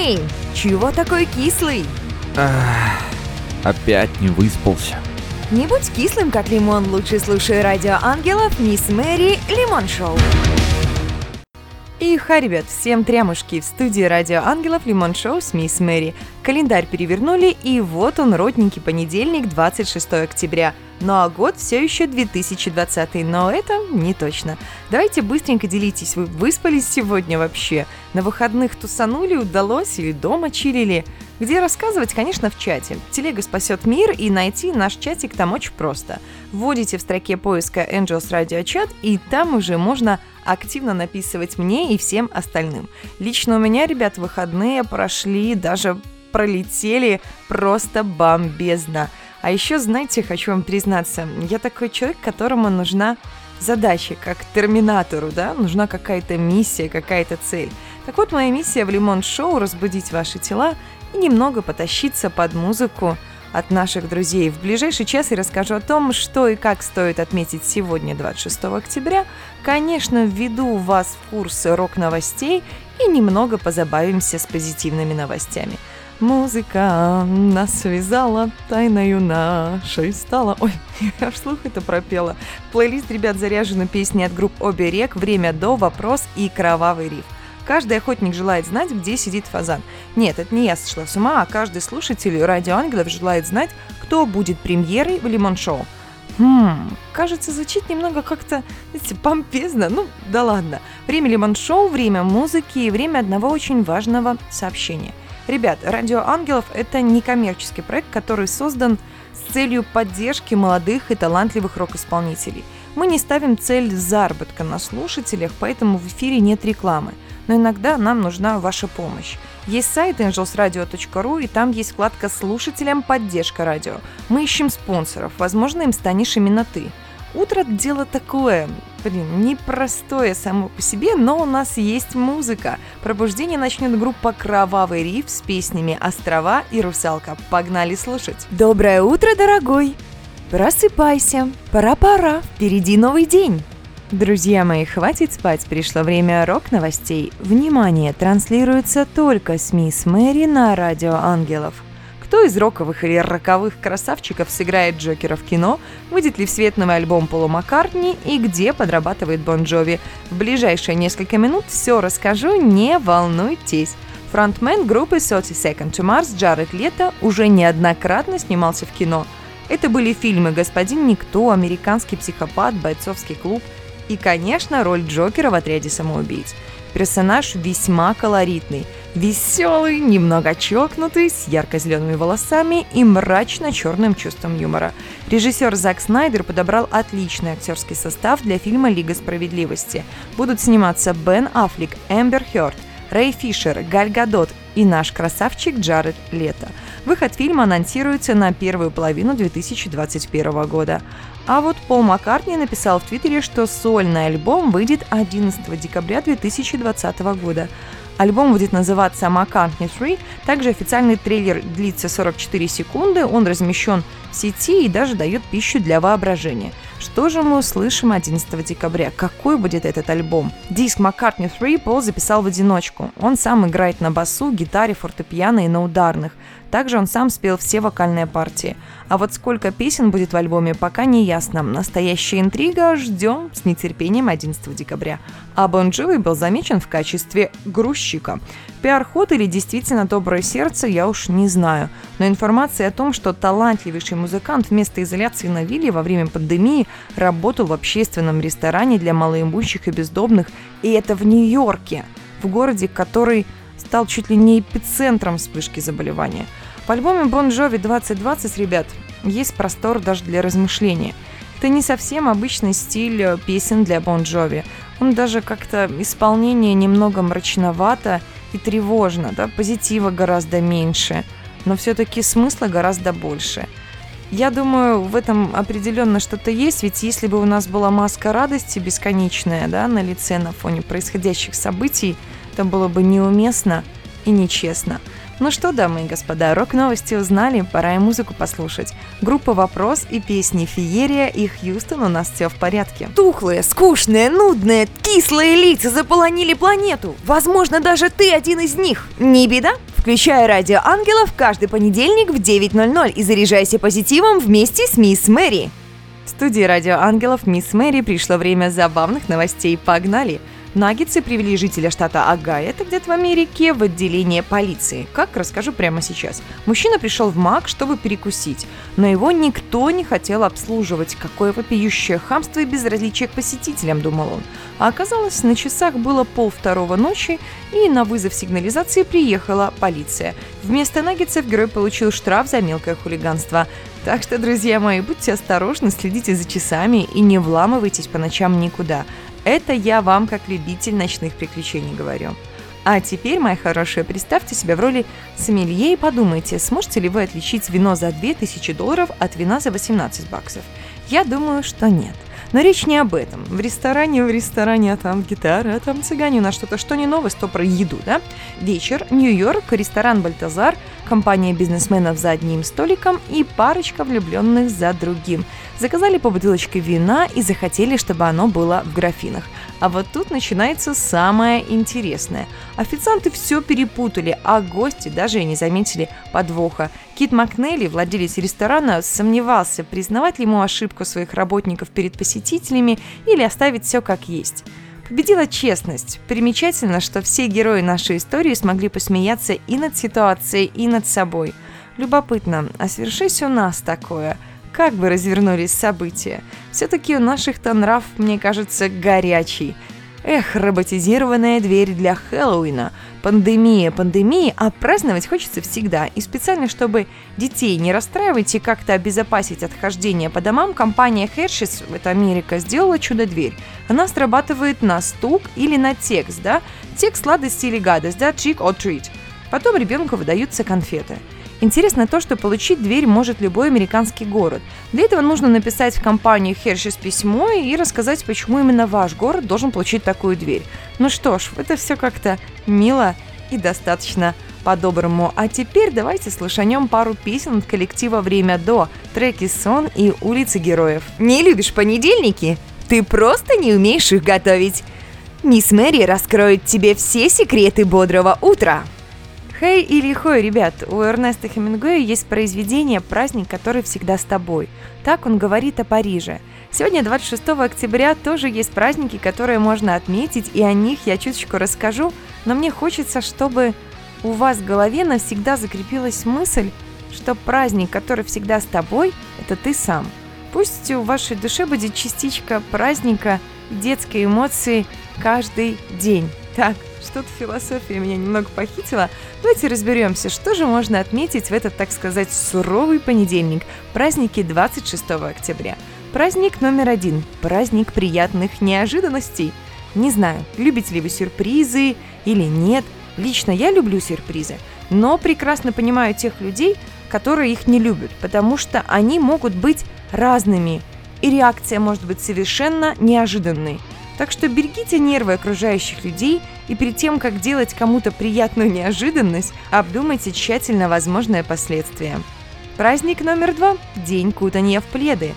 Эй, чего такой кислый? Ах, опять не выспался. Не будь кислым, как лимон, лучше слушай радио ангелов Мисс Мэри Лимон Шоу. И ха, ребят, всем трямушки в студии Радио Ангелов Лимон Шоу с Мисс Мэри. Календарь перевернули, и вот он, родненький понедельник, 26 октября – ну а год все еще 2020, но это не точно. Давайте быстренько делитесь, вы выспались сегодня вообще? На выходных тусанули, удалось или дома чилили? Где рассказывать, конечно, в чате. Телега спасет мир, и найти наш чатик там очень просто. Вводите в строке поиска Angels Radio Chat, и там уже можно активно написывать мне и всем остальным. Лично у меня, ребят, выходные прошли, даже пролетели просто бомбезно. А еще, знаете, хочу вам признаться, я такой человек, которому нужна задача, как терминатору, да, нужна какая-то миссия, какая-то цель. Так вот, моя миссия в Лимон Шоу – разбудить ваши тела и немного потащиться под музыку от наших друзей. В ближайший час я расскажу о том, что и как стоит отметить сегодня, 26 октября. Конечно, введу вас в курс рок-новостей и немного позабавимся с позитивными новостями – Музыка нас связала, тайною нашей стала. Ой, я вслух это пропела. Плейлист, ребят, заряжена песни от групп Обе рек, Время до, Вопрос и Кровавый риф. Каждый охотник желает знать, где сидит фазан. Нет, это не я сошла с ума, а каждый слушатель радио Ангелов желает знать, кто будет премьерой в Лимон Шоу. Хм, кажется, звучит немного как-то, знаете, помпезно. Ну, да ладно. Время Лимон Шоу, время музыки и время одного очень важного сообщения – Ребят, Радио Ангелов – это некоммерческий проект, который создан с целью поддержки молодых и талантливых рок-исполнителей. Мы не ставим цель заработка на слушателях, поэтому в эфире нет рекламы. Но иногда нам нужна ваша помощь. Есть сайт angelsradio.ru, и там есть вкладка «Слушателям поддержка радио». Мы ищем спонсоров, возможно, им станешь именно ты. Утро – дело такое, блин, непростое само по себе, но у нас есть музыка. Пробуждение начнет группа «Кровавый риф» с песнями «Острова» и «Русалка». Погнали слушать. Доброе утро, дорогой! Просыпайся, пора-пора, впереди новый день. Друзья мои, хватит спать, пришло время рок-новостей. Внимание, транслируется только с Мисс Мэри на Радио Ангелов – кто из роковых или роковых красавчиков сыграет Джокера в кино? Выйдет ли в свет новый альбом Полу Маккартни? И где подрабатывает Бон Джови? В ближайшие несколько минут все расскажу, не волнуйтесь. Фронтмен группы 30 Second to Mars Джаред Лето уже неоднократно снимался в кино. Это были фильмы «Господин Никто», «Американский психопат», «Бойцовский клуб» и, конечно, роль Джокера в отряде самоубийц. Персонаж весьма колоритный – Веселый, немного чокнутый, с ярко-зелеными волосами и мрачно-черным чувством юмора. Режиссер Зак Снайдер подобрал отличный актерский состав для фильма «Лига справедливости». Будут сниматься Бен Аффлек, Эмбер Хёрд, Рэй Фишер, Галь Гадот и наш красавчик Джаред Лето. Выход фильма анонсируется на первую половину 2021 года. А вот Пол Маккартни написал в Твиттере, что сольный альбом выйдет 11 декабря 2020 года. Альбом будет называться McCartney 3. Также официальный трейлер длится 44 секунды, он размещен в сети и даже дает пищу для воображения. Что же мы услышим 11 декабря? Какой будет этот альбом? Диск McCartney 3 Пол записал в одиночку. Он сам играет на басу, гитаре, фортепиано и на ударных. Также он сам спел все вокальные партии. А вот сколько песен будет в альбоме, пока не ясно. Настоящая интрига ждем с нетерпением 11 декабря. А Бон Джови был замечен в качестве грузчика. Пиар-ход или действительно доброе сердце, я уж не знаю. Но информация о том, что талантливейший музыкант вместо изоляции на вилле во время пандемии работал в общественном ресторане для малоимущих и бездомных, и это в Нью-Йорке, в городе, который стал чуть ли не эпицентром вспышки заболевания. В альбоме Bon Jovi 2020, ребят, есть простор даже для размышления. Это не совсем обычный стиль э, песен для Bon Jovi. Он даже как-то исполнение немного мрачновато и тревожно, да, позитива гораздо меньше, но все-таки смысла гораздо больше. Я думаю, в этом определенно что-то есть, ведь если бы у нас была маска радости бесконечная, да, на лице на фоне происходящих событий, это было бы неуместно и нечестно. Ну что, дамы и господа, рок-новости узнали, пора и музыку послушать. Группа «Вопрос» и песни «Феерия» и «Хьюстон» у нас все в порядке. Тухлые, скучные, нудные, кислые лица заполонили планету. Возможно, даже ты один из них. Не беда, Включай радио ангелов каждый понедельник в 9.00 и заряжайся позитивом вместе с мисс Мэри. В студии радио ангелов мисс Мэри пришло время забавных новостей. Погнали! Наггетсы привели жителя штата Агая, это где-то в Америке, в отделение полиции. Как, расскажу прямо сейчас. Мужчина пришел в МАК, чтобы перекусить, но его никто не хотел обслуживать. Какое вопиющее хамство и безразличие к посетителям, думал он. А оказалось, на часах было пол второго ночи, и на вызов сигнализации приехала полиция. Вместо наггетсов герой получил штраф за мелкое хулиганство. Так что, друзья мои, будьте осторожны, следите за часами и не вламывайтесь по ночам никуда. Это я вам, как любитель ночных приключений, говорю. А теперь, моя хорошая, представьте себя в роли сомелье и подумайте, сможете ли вы отличить вино за 2000 долларов от вина за 18 баксов. Я думаю, что нет. Но речь не об этом. В ресторане, в ресторане, а там гитара, а там цыгане, у нас что-то, что не новость, то про еду, да? Вечер, Нью-Йорк, ресторан «Бальтазар», компания бизнесменов за одним столиком и парочка влюбленных за другим. Заказали по бутылочке вина и захотели, чтобы оно было в графинах. А вот тут начинается самое интересное. Официанты все перепутали, а гости даже и не заметили подвоха. Кит Макнелли, владелец ресторана, сомневался, признавать ли ему ошибку своих работников перед посетителями или оставить все как есть. Победила честность. Примечательно, что все герои нашей истории смогли посмеяться и над ситуацией, и над собой. Любопытно, а свершись у нас такое, как бы развернулись события? Все-таки у наших-то нрав, мне кажется, горячий – Эх, роботизированная дверь для Хэллоуина. Пандемия пандемии, а праздновать хочется всегда. И специально, чтобы детей не расстраивать и как-то обезопасить от хождения по домам, компания Hershey's, это Америка, сделала чудо-дверь. Она срабатывает на стук или на текст, да? Текст сладости или гадость, да? Trick or treat. Потом ребенку выдаются конфеты. Интересно то, что получить дверь может любой американский город. Для этого нужно написать в компанию Hershey's письмо и рассказать, почему именно ваш город должен получить такую дверь. Ну что ж, это все как-то мило и достаточно по-доброму. А теперь давайте слушанем пару песен от коллектива «Время до», треки «Сон» и «Улицы героев». Не любишь понедельники? Ты просто не умеешь их готовить. Мисс Мэри раскроет тебе все секреты бодрого утра. Хей или хой, ребят, у Эрнеста Хемингуэя есть произведение «Праздник, который всегда с тобой». Так он говорит о Париже. Сегодня, 26 октября, тоже есть праздники, которые можно отметить, и о них я чуточку расскажу, но мне хочется, чтобы у вас в голове навсегда закрепилась мысль, что праздник, который всегда с тобой, это ты сам. Пусть в вашей душе будет частичка праздника, детской эмоции каждый день. Так, что-то философия меня немного похитила. Давайте разберемся, что же можно отметить в этот, так сказать, суровый понедельник, праздники 26 октября. Праздник номер один – праздник приятных неожиданностей. Не знаю, любите ли вы сюрпризы или нет. Лично я люблю сюрпризы, но прекрасно понимаю тех людей, которые их не любят, потому что они могут быть разными, и реакция может быть совершенно неожиданной. Так что берегите нервы окружающих людей и перед тем, как делать кому-то приятную неожиданность, обдумайте тщательно возможные последствия. Праздник номер два – День кутания в пледы.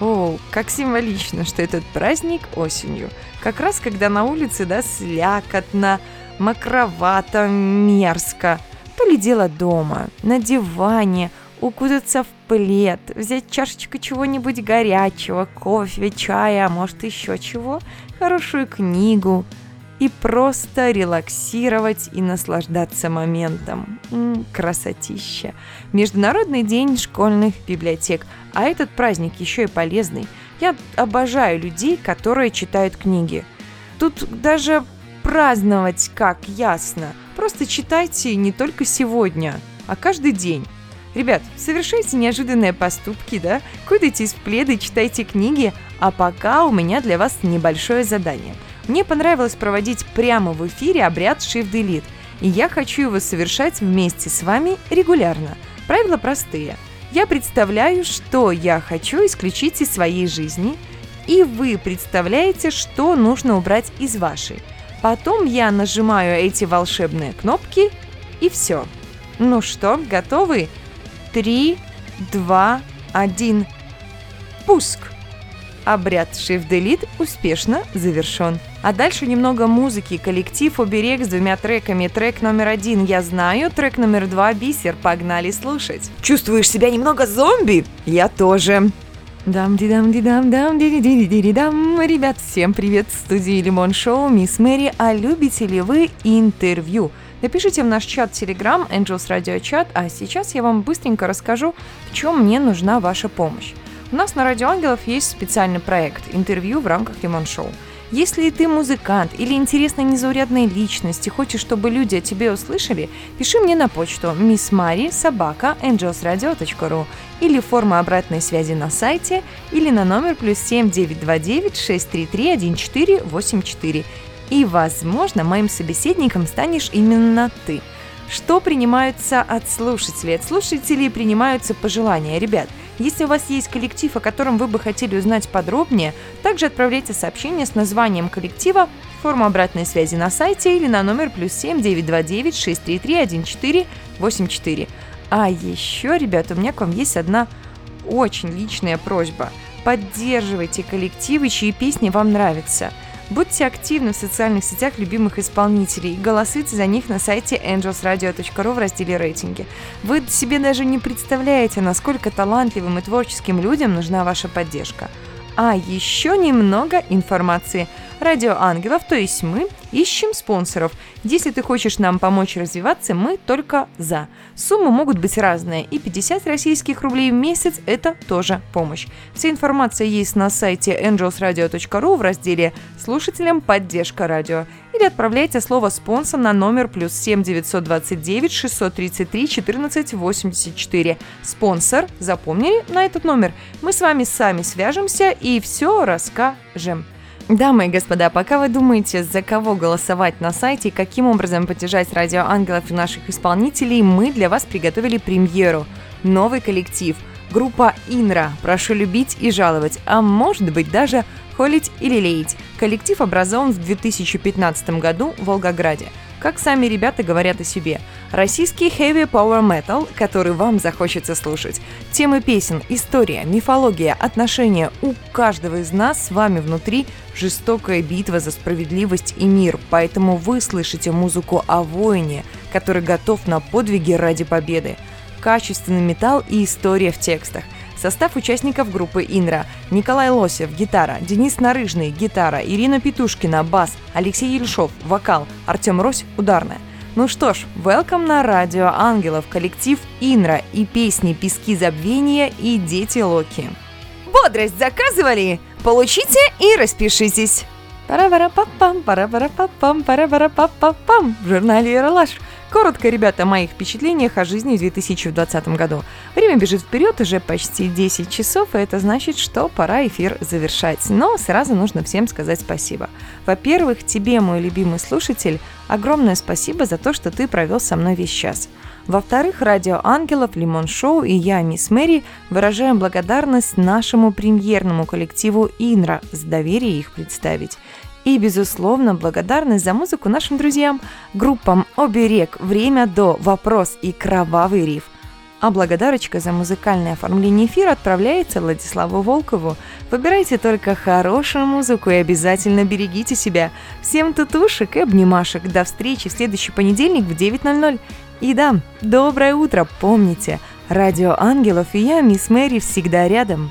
О, как символично, что этот праздник осенью. Как раз когда на улице, да, слякотно, мокровато, мерзко. То ли дело дома, на диване, укутаться в плед, взять чашечку чего-нибудь горячего, кофе, чая, а может еще чего, хорошую книгу – и просто релаксировать и наслаждаться моментом. М-м, красотища. Международный день школьных библиотек. А этот праздник еще и полезный. Я обожаю людей, которые читают книги. Тут даже праздновать как ясно. Просто читайте не только сегодня, а каждый день. Ребят, совершайте неожиданные поступки, да? Кудайтесь в пледы, читайте книги, а пока у меня для вас небольшое задание – мне понравилось проводить прямо в эфире обряд Shift Delete, и я хочу его совершать вместе с вами регулярно. Правила простые. Я представляю, что я хочу исключить из своей жизни, и вы представляете, что нужно убрать из вашей. Потом я нажимаю эти волшебные кнопки, и все. Ну что, готовы? Три, два, один. Пуск! Обряд Shift Delete успешно завершен. А дальше немного музыки. Коллектив «Оберег» с двумя треками. Трек номер один «Я знаю», трек номер два «Бисер». Погнали слушать. Чувствуешь себя немного зомби? Я тоже. дам ди дам ди дам дам ди ди ди ди дам Ребят, всем привет! В студии Лимон Шоу Мисс Мэри. А любите ли вы интервью? Напишите в наш чат Telegram Angels Radio Chat, а сейчас я вам быстренько расскажу, в чем мне нужна ваша помощь. У нас на Радио Ангелов есть специальный проект «Интервью в рамках Лимон Шоу». Если ты музыкант или интересная незаурядная личность и хочешь, чтобы люди о тебе услышали, пиши мне на почту miss missmari собака angelsradio.ru или форма обратной связи на сайте или на номер плюс 7929 633 1484. И, возможно, моим собеседником станешь именно ты. Что принимаются от слушателей? От слушателей принимаются пожелания. Ребят – если у вас есть коллектив, о котором вы бы хотели узнать подробнее, также отправляйте сообщение с названием коллектива, форму обратной связи на сайте или на номер плюс 7 929 633 1484. А еще, ребята, у меня к вам есть одна очень личная просьба. Поддерживайте коллективы, чьи песни вам нравятся – Будьте активны в социальных сетях любимых исполнителей и голосуйте за них на сайте angelsradio.ru в разделе «Рейтинги». Вы себе даже не представляете, насколько талантливым и творческим людям нужна ваша поддержка. А еще немного информации – Радио Ангелов, то есть мы, ищем спонсоров. Если ты хочешь нам помочь развиваться, мы только за. Суммы могут быть разные, и 50 российских рублей в месяц – это тоже помощь. Вся информация есть на сайте angelsradio.ru в разделе «Слушателям поддержка радио» или отправляйте слово «спонсор» на номер плюс 7 929 633 14 84. Спонсор, запомнили на этот номер? Мы с вами сами свяжемся и все расскажем. Дамы и господа, пока вы думаете, за кого голосовать на сайте и каким образом поддержать радио ангелов и наших исполнителей, мы для вас приготовили премьеру. Новый коллектив. Группа Инра. Прошу любить и жаловать, а может быть даже холить или леять. Коллектив образован в 2015 году в Волгограде – как сами ребята говорят о себе. Российский heavy power metal, который вам захочется слушать. Темы песен, история, мифология, отношения. У каждого из нас с вами внутри жестокая битва за справедливость и мир, поэтому вы слышите музыку о воине, который готов на подвиги ради победы. Качественный металл и история в текстах. Состав участников группы «Инра» – Николай Лосев – гитара, Денис Нарыжный – гитара, Ирина Петушкина – бас, Алексей Ельшов – вокал, Артем Рось – ударная. Ну что ж, welcome на радио Ангелов, коллектив Инра и песни «Пески забвения» и «Дети Локи». Бодрость заказывали? Получите и распишитесь! Пара-пара-пам-пам, пара-пара-пам-пам, пара-пара-пам-пам в журнале «Ералаш». Коротко, ребята, о моих впечатлениях о жизни в 2020 году. Время бежит вперед, уже почти 10 часов, и это значит, что пора эфир завершать. Но сразу нужно всем сказать спасибо. Во-первых, тебе, мой любимый слушатель, огромное спасибо за то, что ты провел со мной весь час. Во-вторых, Радио Ангелов, Лимон Шоу и я, Мисс Мэри, выражаем благодарность нашему премьерному коллективу Инра за доверие их представить. И, безусловно, благодарность за музыку нашим друзьям, группам «Оберег», «Время до», «Вопрос» и «Кровавый риф». А благодарочка за музыкальное оформление эфира отправляется Владиславу Волкову. Выбирайте только хорошую музыку и обязательно берегите себя. Всем тутушек и обнимашек. До встречи в следующий понедельник в 9.00. И да, доброе утро, помните, Радио Ангелов и я, Мисс Мэри, всегда рядом.